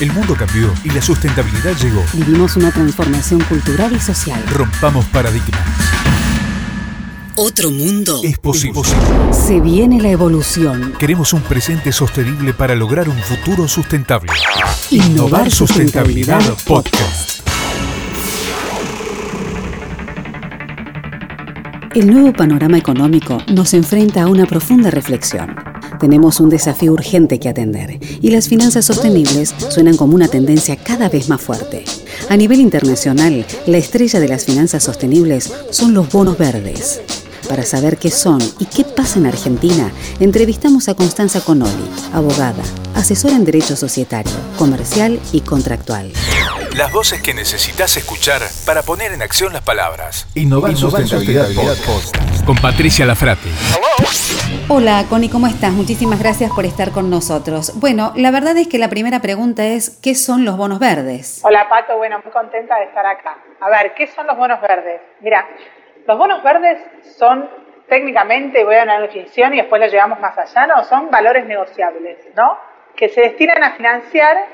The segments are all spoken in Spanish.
El mundo cambió y la sustentabilidad llegó. Vivimos una transformación cultural y social. Rompamos paradigmas. Otro mundo Es posible. Se viene la evolución. Queremos un presente sostenible para lograr un futuro sustentable. Innovar Sustentabilidad Podcast. El nuevo panorama económico nos enfrenta a una profunda reflexión. Tenemos un desafío urgente que atender y las finanzas sostenibles suenan como una tendencia cada vez más fuerte. A nivel internacional, la estrella de las finanzas sostenibles son los bonos verdes. Para saber qué son y qué pasa en Argentina, entrevistamos a Constanza Conoli, abogada, asesora en derecho societario, comercial y contractual. Las voces que necesitas escuchar para poner en acción las palabras. Innovar, Sustentabilidad, Podcast. Con Patricia Lafrate. Hola, Connie, ¿cómo estás? Muchísimas gracias por estar con nosotros. Bueno, la verdad es que la primera pregunta es, ¿qué son los bonos verdes? Hola Pato, bueno, muy contenta de estar acá. A ver, ¿qué son los bonos verdes? Mira, los bonos verdes son técnicamente, voy a dar una definición y después lo llevamos más allá, ¿no? Son valores negociables, ¿no? Que se destinan a financiar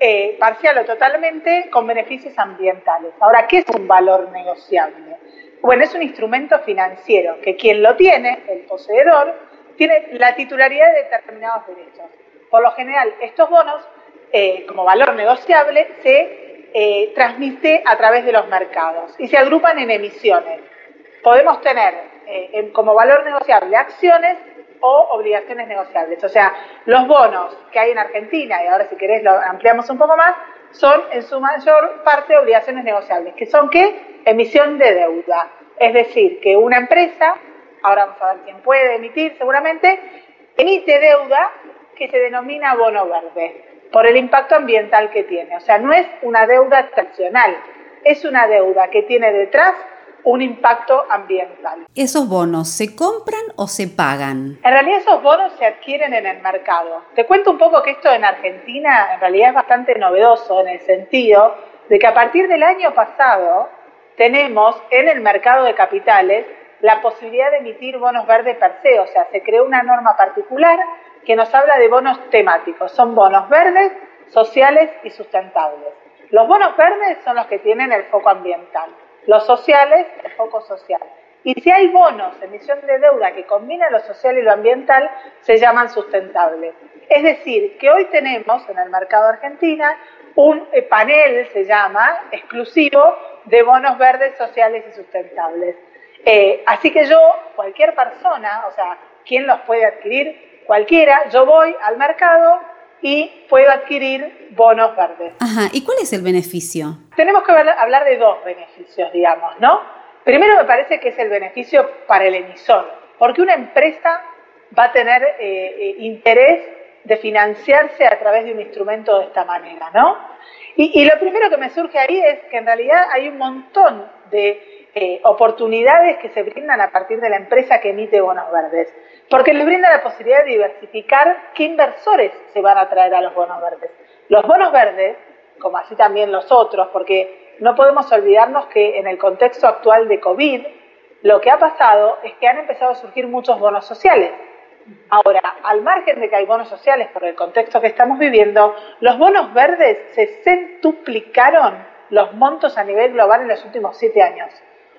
eh, parcial o totalmente con beneficios ambientales. Ahora, ¿qué es un valor negociable? Bueno, es un instrumento financiero que quien lo tiene, el poseedor, tiene la titularidad de determinados derechos. Por lo general, estos bonos, eh, como valor negociable, se eh, transmite a través de los mercados y se agrupan en emisiones. Podemos tener eh, como valor negociable acciones o obligaciones negociables. O sea, los bonos que hay en Argentina, y ahora si querés lo ampliamos un poco más, son en su mayor parte obligaciones negociables, que son qué? Emisión de deuda. Es decir, que una empresa, ahora vamos a ver quién puede emitir seguramente, emite deuda que se denomina bono verde por el impacto ambiental que tiene. O sea, no es una deuda tradicional, es una deuda que tiene detrás un impacto ambiental. ¿Esos bonos se compran o se pagan? En realidad esos bonos se adquieren en el mercado. Te cuento un poco que esto en Argentina en realidad es bastante novedoso en el sentido de que a partir del año pasado tenemos en el mercado de capitales la posibilidad de emitir bonos verdes per se, o sea, se creó una norma particular que nos habla de bonos temáticos. Son bonos verdes, sociales y sustentables. Los bonos verdes son los que tienen el foco ambiental, los sociales el foco social. Y si hay bonos, emisión de deuda que combina lo social y lo ambiental, se llaman sustentables. Es decir, que hoy tenemos en el mercado argentina un eh, panel, se llama, exclusivo de bonos verdes, sociales y sustentables. Eh, así que yo, cualquier persona, o sea, ¿quién los puede adquirir? Cualquiera, yo voy al mercado y puedo adquirir bonos verdes. Ajá, ¿y cuál es el beneficio? Tenemos que hablar de dos beneficios, digamos, ¿no? Primero me parece que es el beneficio para el emisor, porque una empresa va a tener eh, eh, interés de financiarse a través de un instrumento de esta manera, ¿no? Y, y lo primero que me surge ahí es que en realidad hay un montón de eh, oportunidades que se brindan a partir de la empresa que emite bonos verdes, porque les brinda la posibilidad de diversificar qué inversores se van a traer a los bonos verdes. Los bonos verdes, como así también los otros, porque no podemos olvidarnos que en el contexto actual de COVID, lo que ha pasado es que han empezado a surgir muchos bonos sociales. Ahora, al margen de que hay bonos sociales por el contexto que estamos viviendo, los bonos verdes se centuplicaron los montos a nivel global en los últimos siete años.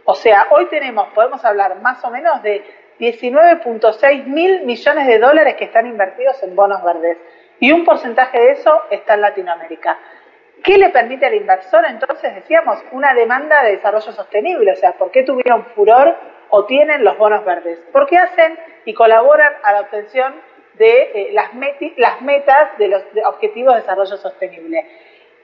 O sea, hoy tenemos, podemos hablar más o menos de 19.6 mil millones de dólares que están invertidos en bonos verdes. Y un porcentaje de eso está en Latinoamérica. ¿Qué le permite al inversor entonces? Decíamos, una demanda de desarrollo sostenible. O sea, ¿por qué tuvieron furor o tienen los bonos verdes? Porque hacen y colaboran a la obtención de eh, las, metas de los objetivos de desarrollo sostenible.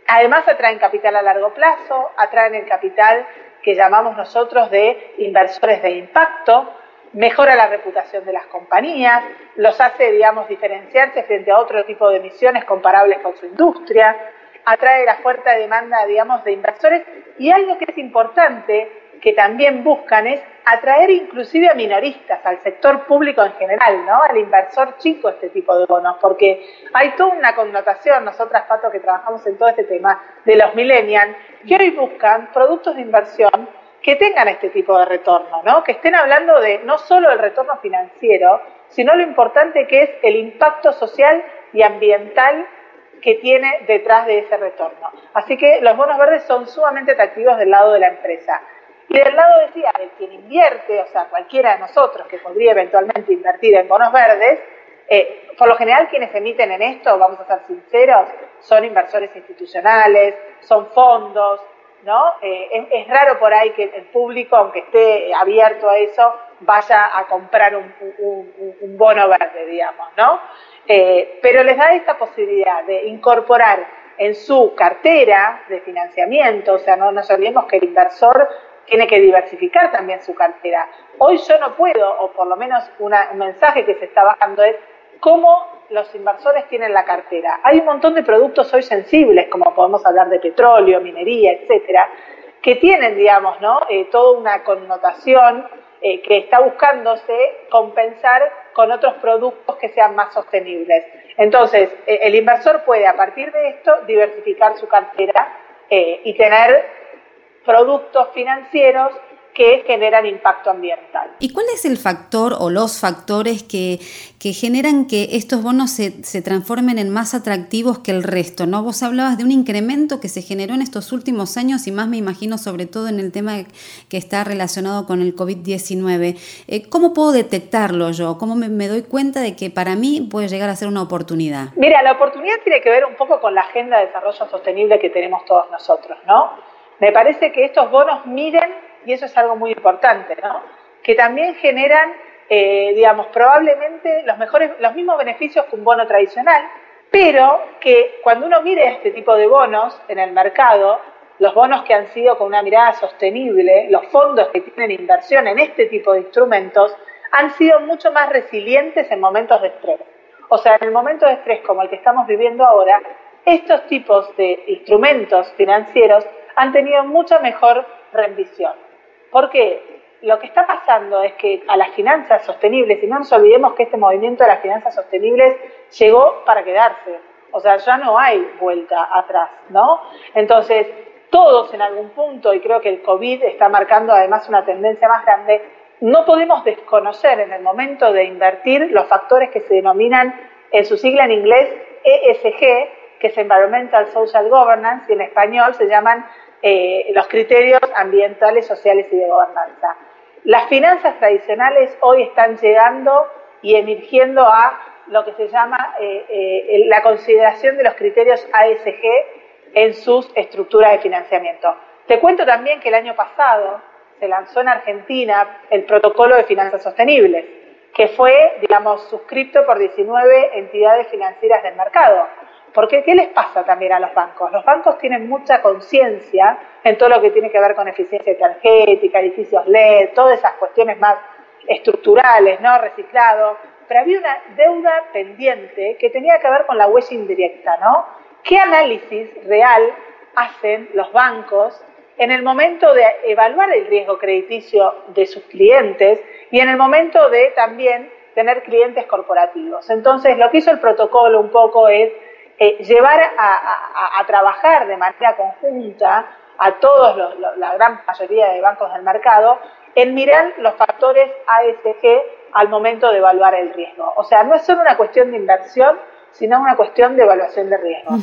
Además atraen capital a largo plazo, atraen el capital que llamamos nosotros de inversores de impacto, mejora la reputación de las compañías, los hace, digamos, diferenciarse frente a otro tipo de emisiones comparables con su industria, atrae la fuerte demanda, digamos, de inversores y algo que es importante que también buscan es atraer inclusive a minoristas, al sector público en general, ¿no? Al inversor chico este tipo de bonos, porque hay toda una connotación, nosotras, Pato, que trabajamos en todo este tema, de los millennials, que hoy buscan productos de inversión que tengan este tipo de retorno, ¿no? Que estén hablando de no solo el retorno financiero, sino lo importante que es el impacto social y ambiental que tiene detrás de ese retorno. Así que los bonos verdes son sumamente atractivos del lado de la empresa. Y del lado, decía, de quien invierte, o sea, cualquiera de nosotros que podría eventualmente invertir en bonos verdes, eh, por lo general quienes emiten en esto, vamos a ser sinceros, son inversores institucionales, son fondos, Eh, es, raro por ahí que el público, aunque esté abierto a eso, vaya a comprar un, bono verde, digamos, ¿no? Eh, pero les da esta posibilidad de incorporar en su cartera de financiamiento, o sea, no nos olvidemos que el inversor tiene que diversificar también su cartera. Hoy yo no puedo, o por lo menos un mensaje que se está bajando es cómo los inversores tienen la cartera. Hay un montón de productos hoy sensibles, como podemos hablar de petróleo, minería, etcétera, que tienen, digamos, ¿no? Eh, toda una connotación eh, que está buscándose compensar con otros productos que sean más sostenibles. Entonces, eh, el inversor puede, a partir de esto, diversificar su cartera y tener productos financieros que generan impacto ambiental. ¿Y cuál es el factor o los factores que, generan que estos bonos se, se, transformen en más atractivos que el resto? ¿no? Vos hablabas de un incremento que se generó en estos últimos años y más me imagino sobre todo en el tema que está relacionado con el COVID-19. Eh, ¿Cómo puedo detectarlo yo? ¿Cómo me, me doy cuenta de que para mí puede llegar a ser una oportunidad? Mira, la oportunidad tiene que ver un poco con la agenda de desarrollo sostenible que tenemos todos nosotros, ¿no? Me parece que estos bonos miden y eso es algo muy importante, ¿no? que también generan, eh, digamos, probablemente los, mejores, los mismos beneficios que un bono tradicional, pero que cuando uno mire este tipo de bonos en el mercado, los bonos que han sido con una mirada sostenible, los fondos que tienen inversión en este tipo de instrumentos, han sido mucho más resilientes en momentos de estrés. O sea, en el momento de estrés como el que estamos viviendo ahora, estos tipos de instrumentos financieros han tenido mucha mejor rendición. Porque lo que está pasando es que a las finanzas sostenibles, y no nos olvidemos que este movimiento de las finanzas sostenibles llegó para quedarse, o sea, ya no hay vuelta atrás, ¿no? Entonces, todos en algún punto, y creo que el COVID está marcando además una tendencia más grande, no podemos desconocer en el momento de invertir los factores que se denominan en su sigla en inglés ESG, que es Environmental Social Governance, y en español se llaman eh, los criterios ambientales, sociales y de gobernanza. Las finanzas tradicionales hoy están llegando y emergiendo a lo que se llama eh, eh, la consideración de los criterios ASG en sus estructuras de financiamiento. Te cuento también que el año pasado se lanzó en Argentina el protocolo de finanzas sostenibles, que fue, digamos, suscrito por 19 entidades financieras del mercado. Porque ¿qué les pasa también a los bancos? Los bancos tienen mucha conciencia en todo lo que tiene que ver con eficiencia energética, edificios LED, todas esas cuestiones más estructurales, ¿no? Reciclado. Pero había una deuda pendiente que tenía que ver con la huella indirecta, ¿no? ¿Qué análisis real hacen los bancos en el momento de evaluar el riesgo crediticio de sus clientes y en el momento de también tener clientes corporativos? Entonces, lo que hizo el protocolo un poco es eh, llevar a, trabajar de manera conjunta a todos la gran mayoría de bancos del mercado en mirar los factores ASG al momento de evaluar el riesgo. O sea, no es solo una cuestión de inversión, sino una cuestión de evaluación de riesgo.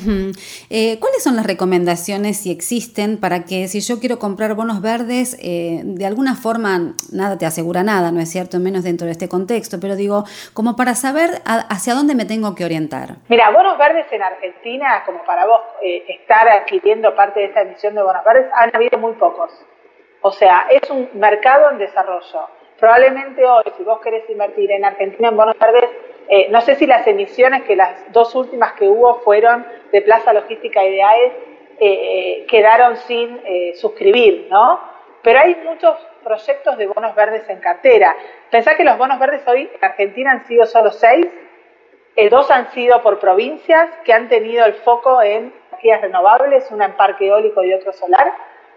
Eh, ¿Cuáles son las recomendaciones, si existen, para que si yo quiero comprar bonos verdes, eh, de alguna forma, nada te asegura nada, ¿no es cierto? Menos dentro de este contexto, pero digo, como para saber hacia dónde me tengo que orientar. Mira, bonos verdes en Argentina, como para vos eh, estar adquiriendo parte de esta emisión de bonos verdes, han habido muy pocos. O sea, es un mercado en desarrollo. Probablemente hoy, si vos querés invertir en Argentina en bonos verdes, eh, no sé si las emisiones, que las dos últimas que hubo fueron de Plaza Logística y eh, eh, quedaron sin suscribir, ¿no? Pero hay muchos proyectos de bonos verdes en cartera. Pensá que los bonos verdes hoy en Argentina han sido solo seis, dos han sido por provincias que han tenido el foco en energías renovables, una en parque eólico y otro solar.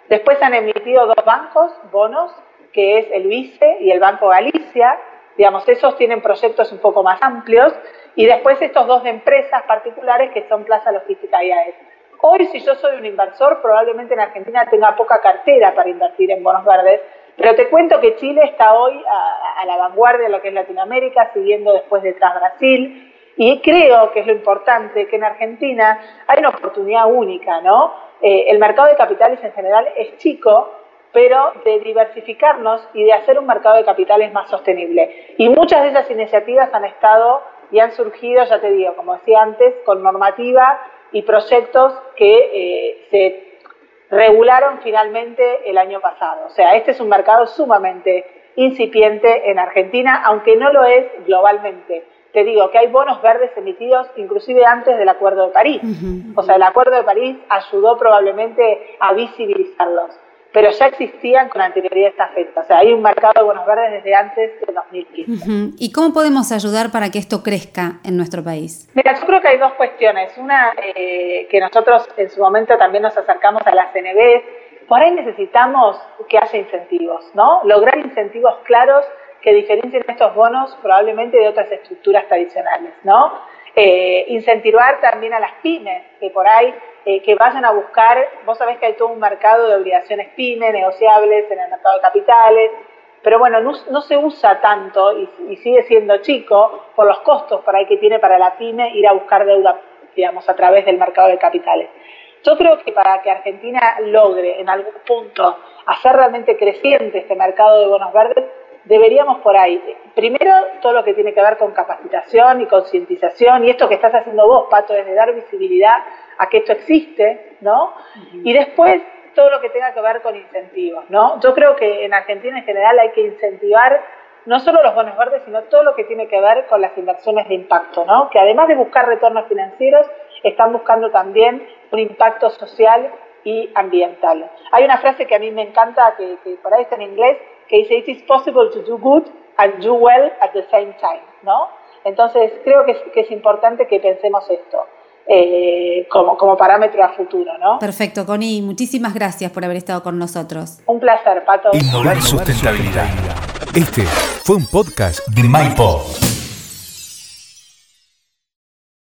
Después han emitido dos bancos, bonos, que es el VICE y el Banco Galicia, Digamos, esos tienen proyectos un poco más amplios y después estos dos de empresas particulares que son Plaza Logística y AES. Hoy, si yo soy un inversor, probablemente en Argentina tenga poca cartera para invertir en bonos verdes, pero te cuento que Chile está hoy a, la vanguardia de lo que es Latinoamérica, siguiendo después detrás Brasil. Y creo que es lo importante, que en Argentina hay una oportunidad única, ¿no? Eh, el mercado de capitales en general es chico, pero de diversificarnos y de hacer un mercado de capitales más sostenible. Y muchas de esas iniciativas han estado y han surgido, ya te digo, como decía antes, con normativa y proyectos que eh, se regularon finalmente el año pasado. O sea, este es un mercado sumamente incipiente en Argentina, aunque no lo es globalmente. Te digo que hay bonos verdes emitidos inclusive antes del Acuerdo de París. O sea, el Acuerdo de París ayudó probablemente a visibilizarlos pero ya existían con anterioridad a esta fecha. O sea, hay un mercado de bonos verdes desde antes de 2015. ¿Y cómo podemos ayudar para que esto crezca en nuestro país? Mira, yo creo que hay dos cuestiones. Una, eh, que nosotros en su momento también nos acercamos a la CNB, por ahí necesitamos que haya incentivos, ¿no? Lograr incentivos claros que diferencien estos bonos probablemente de otras estructuras tradicionales, ¿no? Eh, incentivar también a las pymes, que por ahí eh, que vayan a buscar, vos sabés que hay todo un mercado de obligaciones pyme, negociables en el mercado de capitales, pero bueno, no, se usa tanto y, sigue siendo chico por los costos por ahí que tiene para la pyme ir a buscar deuda, digamos, a través del mercado de capitales. Yo creo que para que Argentina logre en algún punto hacer realmente creciente este mercado de bonos verdes, deberíamos por ahí, primero todo lo que tiene que ver con capacitación y concientización, y esto que estás haciendo vos, Pato, es de dar visibilidad a que esto existe, ¿no? Y después todo lo que tenga que ver con incentivos, ¿no? Yo creo que en Argentina en general hay que incentivar no solo los bonos verdes, sino todo lo que tiene que ver con las inversiones de impacto, ¿no? Que además de buscar retornos financieros, están buscando también un impacto social y ambiental. Hay una frase que a mí me encanta, que, que por ahí está en inglés, que dice, it is possible to do good and do well at the same time, ¿no? Entonces, creo que es, importante que pensemos esto. Eh, como, como parámetro a futuro, ¿no? Perfecto, Connie, muchísimas gracias por haber estado con nosotros. Un placer, Pato. Innovar sustentabilidad. Este fue un podcast de MyPod.